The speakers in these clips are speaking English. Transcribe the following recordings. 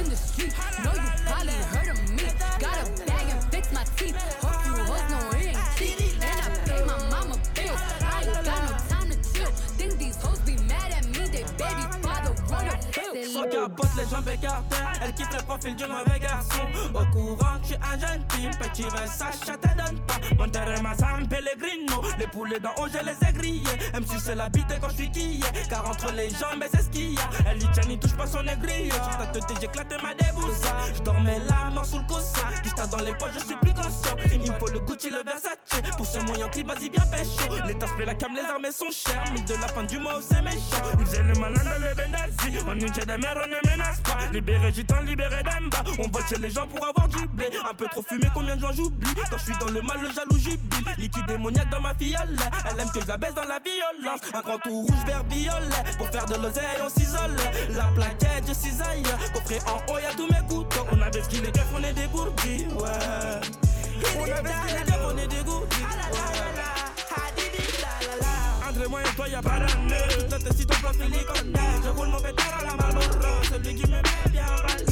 in the street. Know you probably heard of me. Got a bag and fix my teeth. Son capote, les jambes écartées. Elle kiffe le profil du mauvais garçon. Au courant, je suis un jeune type. Petit Versace, ça te donne pas. Mon terrain, ma San Pellegrino. Les poulets d'en haut, je les ai grillés. Elle me suce la bite quand je suis quillé. Car entre les jambes, c'est ce qu'il y a. Elle dit, tiens, il touche pas son aigri. Sur éclaté ma débousse. Je dormais mort sous le coussin. Tas dans les poches, je suis plus conscient. Il me faut le Gucci, le Versace. Pour ce moyen clip, vas-y, bien pécho. Les tasses, la cam, les armes sont chères. Mais de la fin du mois, c'est méchant. Ils le malin dans le Bendazi. On une de on ne menace pas. Libéré gitan, libéré d'Amba. On vote chez les gens pour avoir du blé. Un peu trop fumé, combien de gens j'oublie? Quand je suis dans le mal, le jaloux jubile. Liquide démoniaque dans ma fiole. Elle aime que je la baisse dans la violence. Un grand tout rouge, vert, violet. Pour faire de l'oseille, on s'isole. La plaquette, je cisaille. Coffret en haut, y'a tous mes couteaux. On avait ce qu'il est on est dégourdis. Ouais. On avait ce qu'il est on est dégourdis. mueve en toalla para andar. Un platecito plástico y con Yo con lo que te la malborra. Se me mete a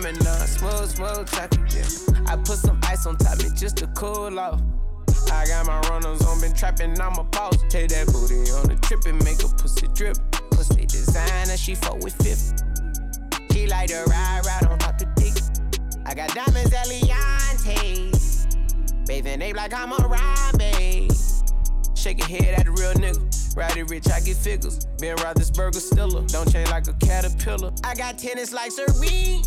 Smooth criminal, smooth, smooth yeah. I put some ice on top of me just to cool off. I got my runners on, been trapping, I'm a boss. Take that booty on the trip and make a pussy drip. Pussy designer, she fuck with fifth. She like to ride, ride on top the dick. I got diamonds, Eliantes. Bathing ape like I'm a babe. Shake your head at a real nigga. Ride it rich, I get figures. Ben Roethlisberger stiller. Don't change like a caterpillar. I got tennis like Serene.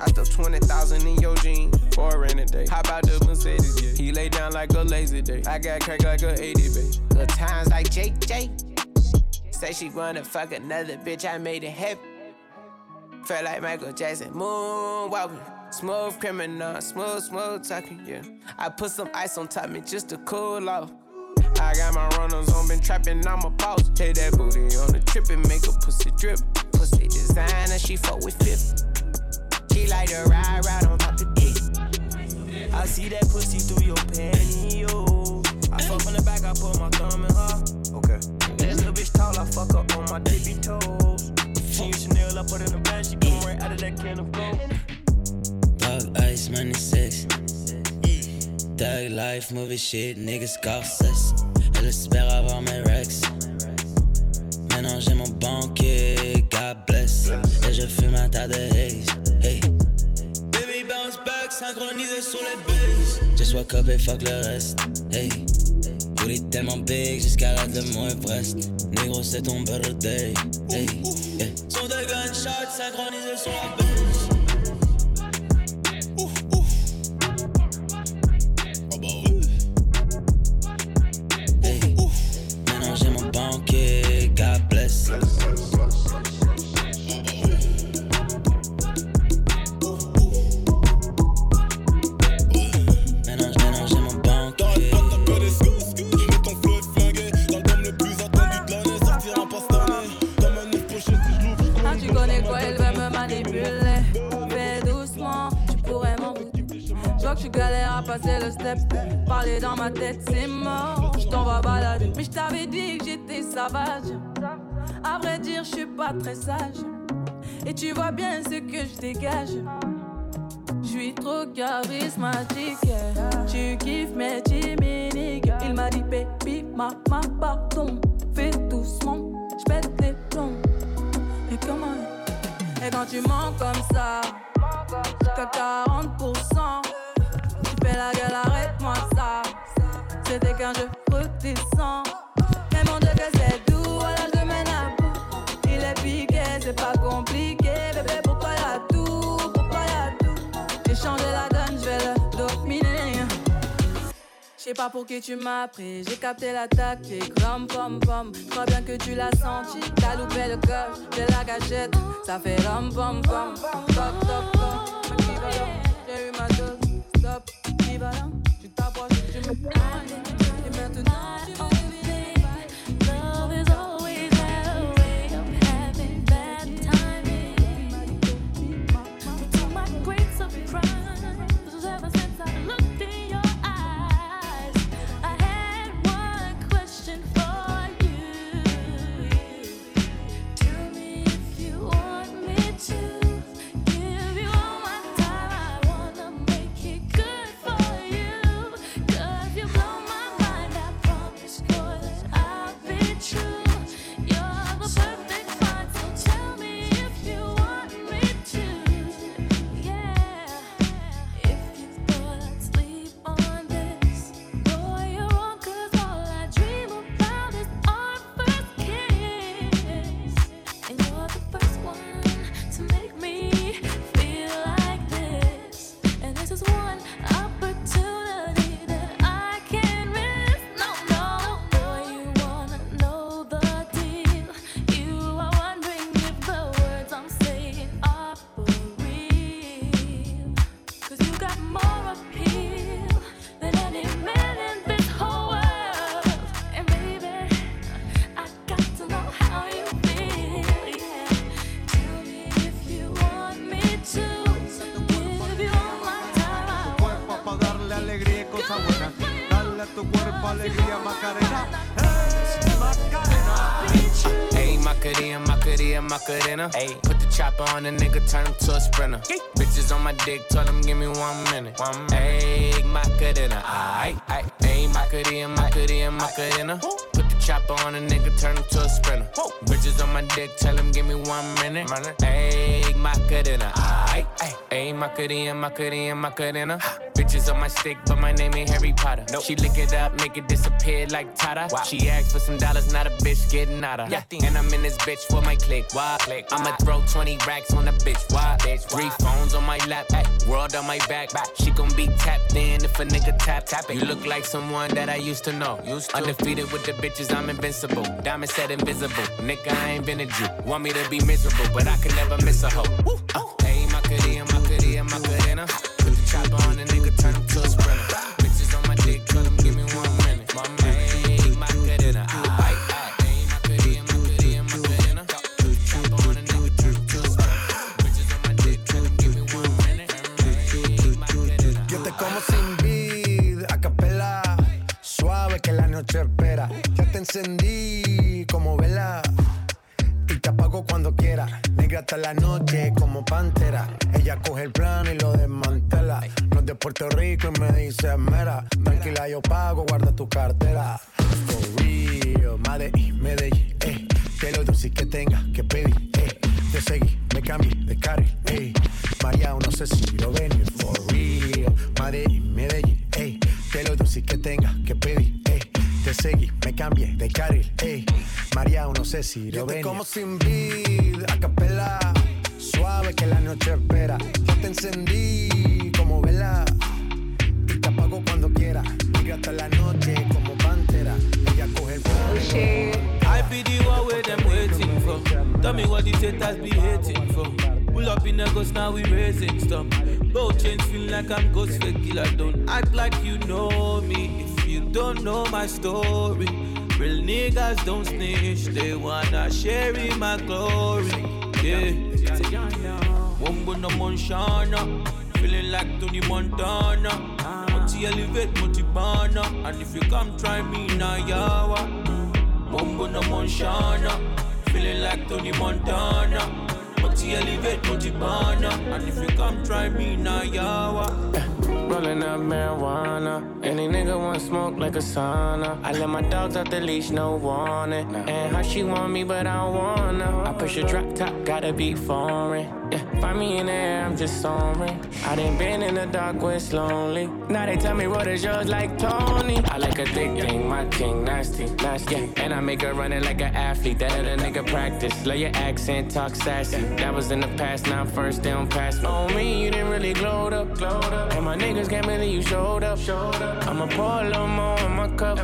I stuff 20,000 in your jeans for a rainy day. Hop out the Mercedes, yeah. He lay down like a lazy day. I got crack like a 80, babe. Good times like JJ. Say she wanna fuck another bitch, I made it happen. Felt like Michael Jackson, moonwalking. Smooth criminal, smooth, smooth talking, yeah. I put some ice on top of me just to cool off. I got my runners on, been trapping, I'm a boss. Take that booty on the trip and make a pussy drip. Pussy designer, she fuck with fifth. She like to ride, ride on top the dick. I see that pussy through your pantyhose. I fuck on the back, I put my thumb in her. Okay. That little bitch tall, I fuck up on my tippy toes. She use Chanel, I put in the bag, she come right out of that can of gold. Dog ice, money sex. Thug life, movie shit, niggas cesse. Elle avoir mes rex. Maintenant j'ai mon banquier, God bless. Et je fume un tas de haze. Hey. Baby bounce back, synchronisé sur les bases. Just wake up et fuck le reste. Hey. Tellement big, j'escalade le Mont Everest. Négro, c'est ton birthday. Hey. Son de gunshots synchronisé sur la trop charismatique. Tu kiffes mes timides. Il m'a dit, baby, maman, pardon. Fais doucement, je pète les plombs. Et comment? Et quand tu mens comme ça, qu'à 40%, tu fais la gueule, arrête-moi ça. C'était qu'un jeu redescend. Sais pas pour qui tu m'as pris, j'ai capté la tactique. Rom pom pom, crois bien que tu l'as senti. T'as loupé le coche de la gâchette, ça fait rom pom pom. Top top, équivalent, j'ai eu ma dose. Stop, équivalent, tu t'approches, tu me chopper on the nigga, turn him to a sprinter. Bitches on my dick, tell them give me one minute. One minute. Hey, Macarena. Aight, aight. Macarena, Macarena, Macarena. Put the chopper on a nigga, turn him to a sprinter. Bitches on my dick, tell him give me one minute. Hey, Macarena. Aight. Hey, Macarena, Macarena, Macarena. Bitches on my stick, but my name ain't Harry Potter. Nope. She lick it up, make it disappear like Tata. She asked for some dollars, not a bitch getting out of. And I'm in this bitch for my click. Why? Click, I'ma throw 20 racks on a bitch. Why? Bitch. Three phones on my lap, ay, world on my back. She gon' be tapped in if a nigga tap tap it. You look like someone that I used to know. Used to. Undefeated with the bitches, I'm invincible. Diamond said invisible. Nigga, I ain't been a Jew. Want me to be miserable, but I can never miss a hoe. Uh, Hey, Macarena, Macarena, Macarena. Put the chopper on a nigga, turn him to a sprinter. Encendí como vela. Y te apago cuando quiera. Negra hasta la noche como pantera. Ella coge el plano y lo desmantela. No es de Puerto Rico y me dice mera. Tranquila, yo pago, guarda tu cartera. For real, Medellín, Medellín, eh. Te lo dulce que tenga que pedir, eh. Te seguí, me cambié de carril, eh. María, no sé si lo de carril, eh. María, no sé si lo ven. como sin vid, a capela. Suave que la noche espera. Yo te encendí como vela. Y te apago cuando quiera. Negra hasta la noche como pantera. Ella coge el I be the one where them waiting for. Tell me what these haters be hating for. Pull up in the ghost, now we raising stuff. Both chains feel like I'm ghost fake killer. Don't act like you know me if you don't know my story. Real niggas don't snitch, they wanna share in my glory. Yeah. Wombo no Monshana, feeling like Tony Montana. Multi elevate, multi banner, and if you come try me now, yawa. Wombo no Monshana, feeling like Tony Montana. Multi elevate, multi banner, and if you come try me now, yawa. Rolling up marijuana. Any nigga want smoke like a sauna. I let my dogs out the leash, no warning. And how she want me, but I don't wanna. I push a drop top, gotta be foreign. Yeah, find me in the air, I'm just soaring. I done been in the dark where it's lonely. Now they tell me what is yours like Tony. I like a thick thing, my king, nasty, nasty. Yeah, and I make her run it like an athlete. That other nigga practice. Love your accent, talk sassy. That was in the past, now first, they don't pass me. On me, you didn't really glowed up, glowed up. And my niggas can't believe you showed up, showed up. I'ma pour a little more in my cup.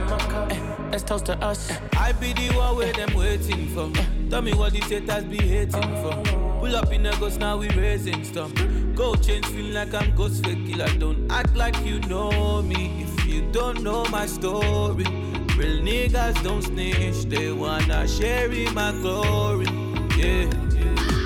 Eh, let's toast to us. I be the one where them waiting for. Tell me what these haters be hating for. Pull up in a ghost, now we raising stuff. Go change, feel like I'm ghost fake killer. Don't act like you know me if you don't know my story. Real niggas don't snitch, they wanna share in my glory. Yeah. yeah.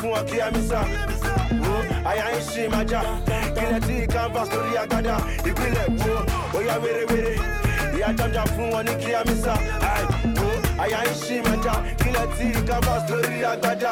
fún ọ kí á mi ń ṣe máa kílẹ̀ tí canvas lórí agada. ìpínlẹ̀ wo? Ó yá wérewére ìyá jájá fún wọn ní kí á mi sá àyà ń ṣe máa kílẹ̀ tí canvas lórí agada.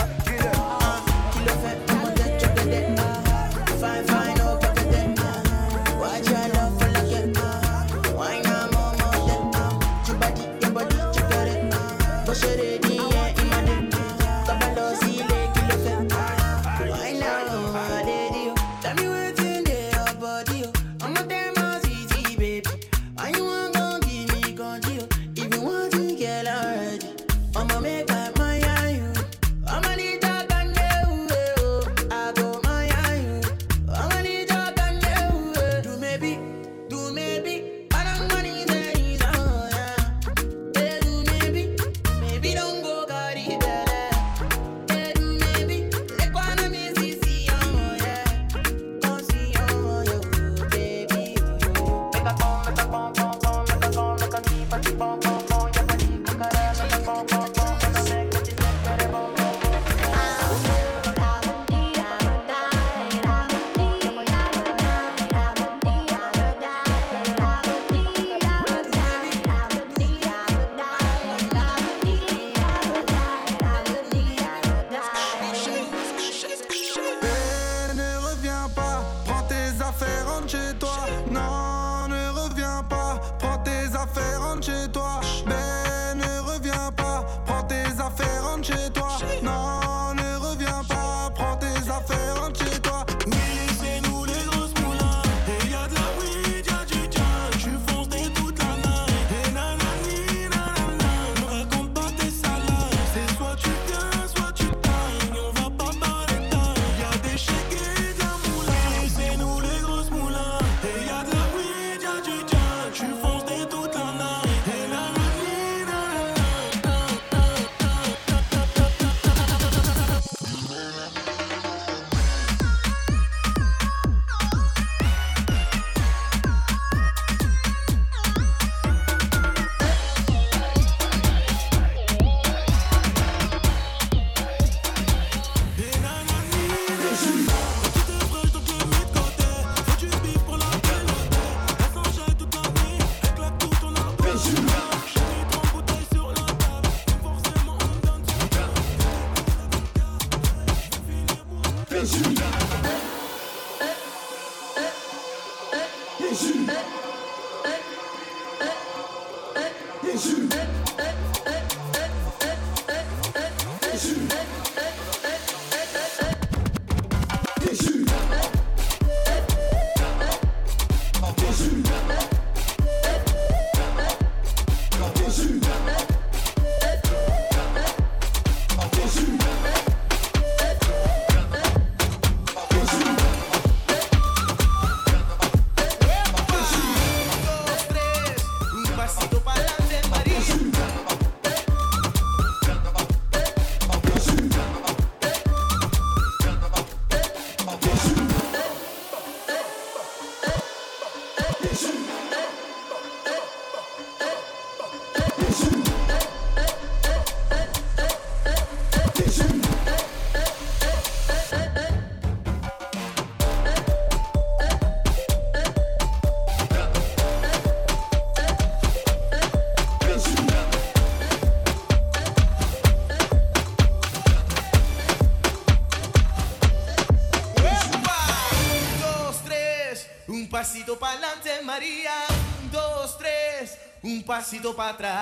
passito para trás.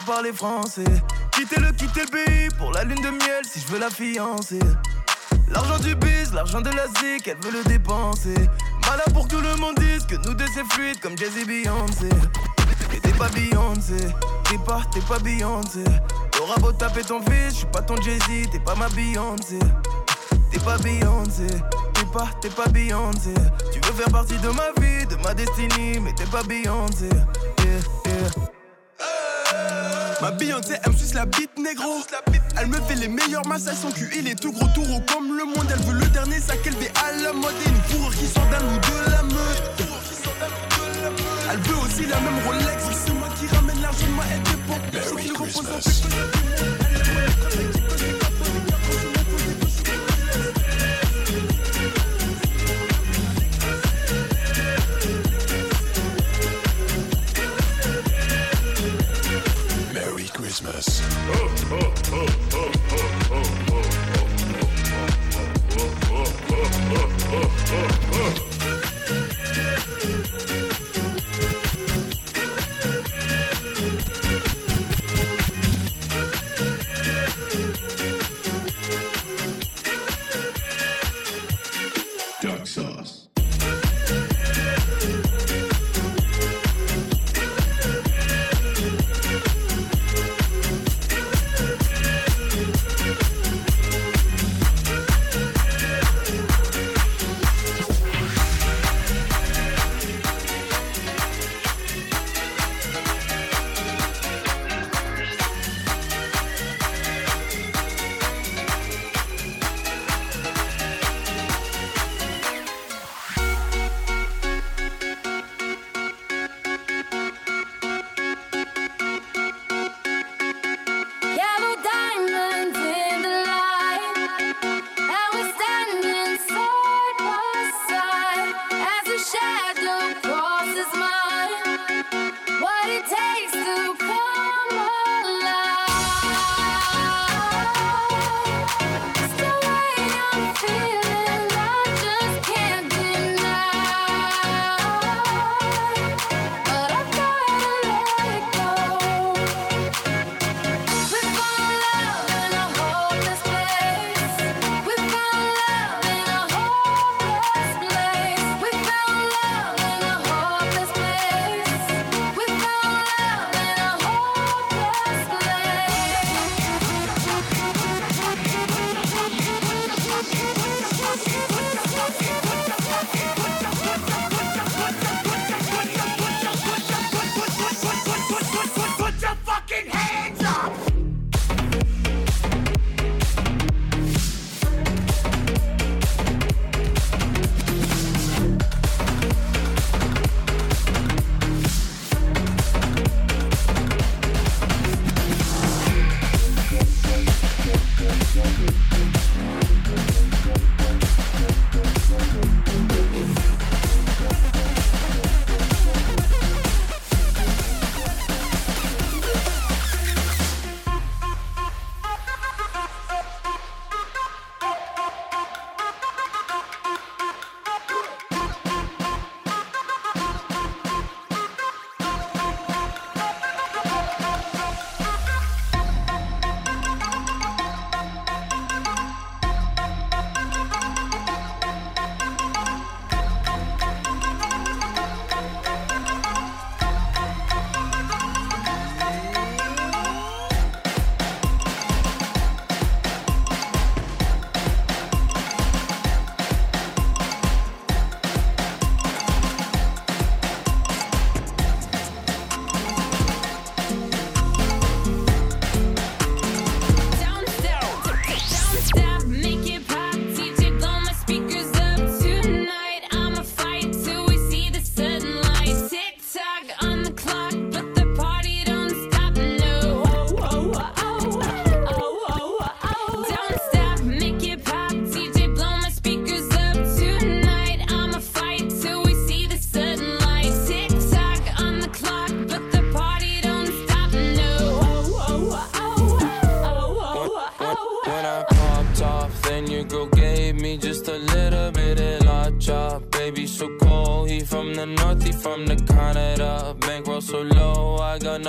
Parler français. Quitter le, quitter le pays pour la lune de miel si je veux la fiancer. L'argent du biz, l'argent de la zik, elle veut le dépenser. Malin pour tout le monde dise que nous deux c'est fluide comme Jay-Z Beyoncé. Et t'es pas Beyoncé, t'es pas, t'es pas Beyoncé. T'auras beau taper ton fils, je pas ton Jay-Z, t'es pas ma Beyoncé. T'es pas Beyoncé, t'es pas, t'es pas Beyoncé. Tu veux faire partie de ma vie, de ma destinée, mais t'es pas Beyoncé. Ma Beyoncé, elle me suce la bite négro. Elle me fait les meilleurs massages, son cul il est tout gros taureau comme le monde. Elle veut le dernier sac élevé à la mode et une fourrure qui sort d'un ou de la meute. Elle veut aussi la même Rolex, c'est moi qui ramène l'argent de ma époque. Sauf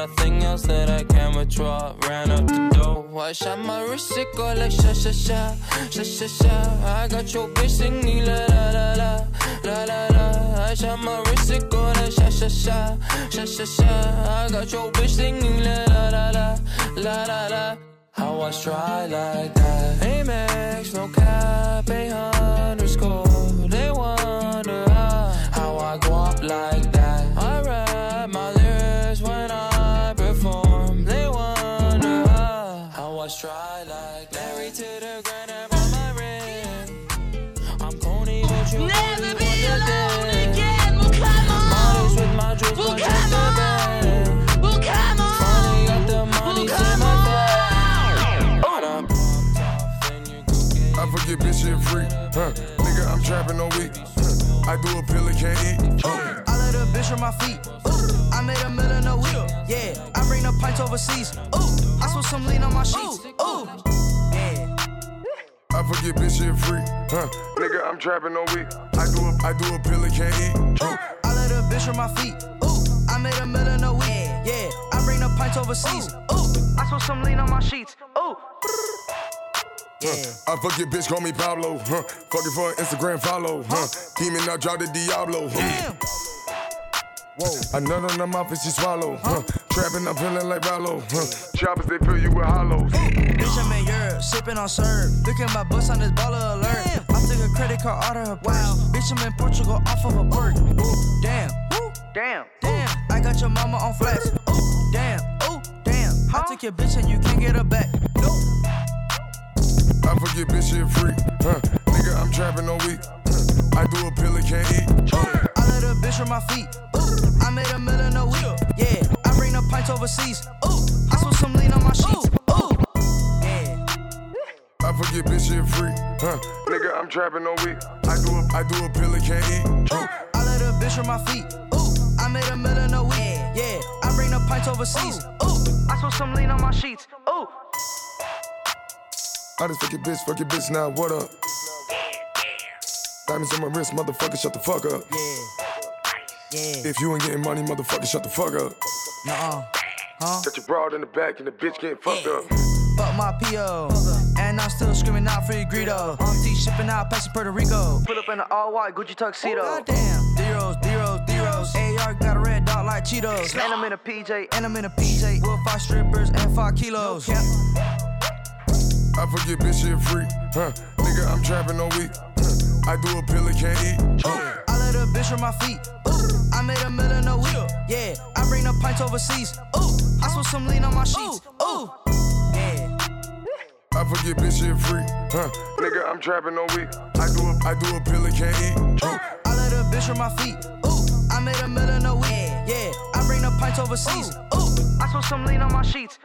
nothing else that I can withdraw. Ran up the dough. I shot my wrist, it go like sha sha sha, sha sha sha. I got your bitch singing la la la la, la la la. I shot my wrist, it go like sha sha sha, sha sha sha. I got your bitch singing la la la la, la la la. How I try like that? Amex, no cap, a underscore. They wonder how, how I go up like free. Huh. Nigga, I'm trapping all week. Huh. I do a pill and can't eat. Huh. I let a bitch on my feet. Ooh, I made a million a week. Yeah, I bring the pints overseas. Ooh, I switch some lean on my sheets. Ooh, yeah. I forget bitch shit free. Huh. Nigga, I'm trapping all week. I do a, I do a pill and can't eat. Huh. I let a bitch on my feet. Ooh, I made a million a week. Yeah, I bring the pints overseas. Ooh, I switch some lean on my sheets. Ooh. Huh. I fuck your bitch, call me Pablo. Huh. Fuck it for an Instagram follow. Huh. Demon, I drop the Diablo. Huh. Whoa. I nut on her mouth and she swallow. Huh. Trapping, I'm feeling like Rollo. Huh. Choppers, they fill you with hollows. Bitch, I'm in Europe, sipping on syrup. Look at my bus on this baller alert. Damn. I took a credit card out of her purse. Bitch, I'm in Portugal off of a bird. Ooh, damn. Ooh, damn. Damn. I got your mama on flats. Ooh, damn. Ooh, damn. I took your bitch and you can't get her back. Nope. I forget bitch shit free. Huh. Nigga, I'm trapping all week. Huh. I do a pill and can't eat. Huh. I let a bitch on my feet. Ooh, I made a million a week. Yeah, I bring the pints overseas. Ooh, I switch some lean on my sheets. Ooh, yeah. I forget bitch shit free. Huh. Nigga, I'm trapping all week. I do a, I do a pill and can't eat. Huh. I let a bitch on my feet. Ooh, I made a million a week. Yeah, I bring the pints overseas. Ooh, I switch some lean on my sheets. Ooh. I just fuck your bitch, fuck your bitch now, what up? Diamonds on my wrist, motherfucker, shut the fuck up. Yeah. If you ain't getting money, motherfucker, shut the fuck up. Nuh-uh. Huh? Got your broad in the back and the bitch getting fucked up. Fuck my PO. And I'm still screaming out for free Greedo. Auntie shipping out past Puerto Rico. Pull up in an all white Gucci tuxedo. Oh, goddamn. D-Rose, D-Rose, D-Rose. AR got a red dot like Cheetos. And I'm in a PJ, and I'm in a PJ. With five strippers and five kilos. I forget bitch shit free. Huh. Nigga, I'm trapping all week. Huh. I do a pill and can't eat. Huh. I let a bitch on my feet. Ooh, I made a million a week. Yeah, I bring the pints overseas. Ooh, I switch some lean on my sheets. Ooh, yeah. I forget bitch shit free. Huh. Nigga, I'm trapping all week. I do a, I do a pill and can't eat. Huh. I let a bitch on my feet. Ooh, I made a million a week. Yeah, I bring the pints overseas. Ooh, I switch some lean on my sheets.